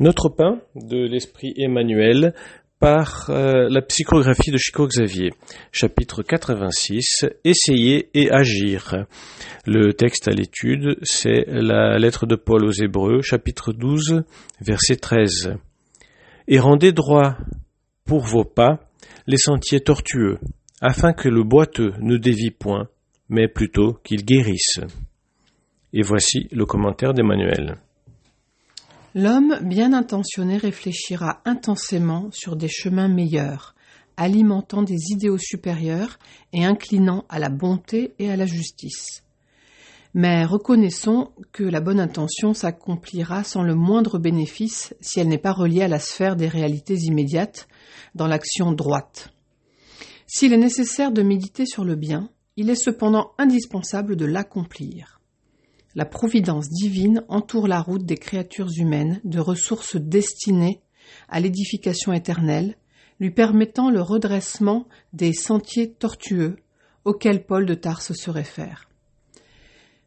Notre pain de l'esprit Emmanuel par euh, la psychographie de Chico Xavier, chapitre 86, Essayer et agir. Le texte à l'étude, c'est la lettre de Paul aux Hébreux, chapitre 12, verset 13. Et rendez droit pour vos pas les sentiers tortueux, afin que le boiteux ne dévie point, mais plutôt qu'il guérisse. Et voici le commentaire d'Emmanuel. L'homme bien intentionné réfléchira intensément sur des chemins meilleurs, alimentant des idéaux supérieurs et inclinant à la bonté et à la justice. Mais reconnaissons que la bonne intention s'accomplira sans le moindre bénéfice si elle n'est pas reliée à la sphère des réalités immédiates dans l'action droite. S'il est nécessaire de méditer sur le bien, il est cependant indispensable de l'accomplir. La providence divine entoure la route des créatures humaines de ressources destinées à l'édification éternelle, lui permettant le redressement des sentiers tortueux auxquels Paul de Tarse se réfère.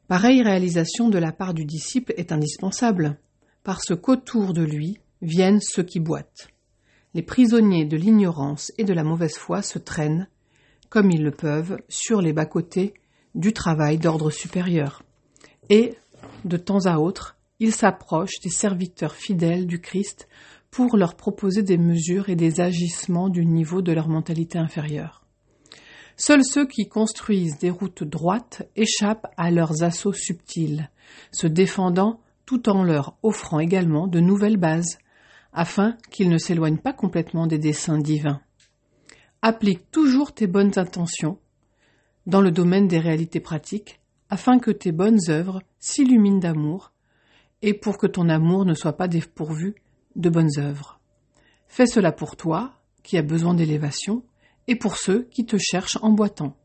Pareille réalisation de la part du disciple est indispensable, parce qu'autour de lui viennent ceux qui boitent. Les prisonniers de l'ignorance et de la mauvaise foi se traînent, comme ils le peuvent, sur les bas-côtés du travail d'ordre supérieur et, de temps à autre, il s'approche des serviteurs fidèles du Christ pour leur proposer des mesures et des agissements du niveau de leur mentalité inférieure. Seuls ceux qui construisent des routes droites échappent à leurs assauts subtils, se défendant tout en leur offrant également de nouvelles bases, afin qu'ils ne s'éloignent pas complètement des desseins divins. Applique toujours tes bonnes intentions dans le domaine des réalités pratiques afin que tes bonnes œuvres s'illuminent d'amour, et pour que ton amour ne soit pas dépourvu de bonnes œuvres. Fais cela pour toi, qui as besoin d'élévation, et pour ceux qui te cherchent en boitant.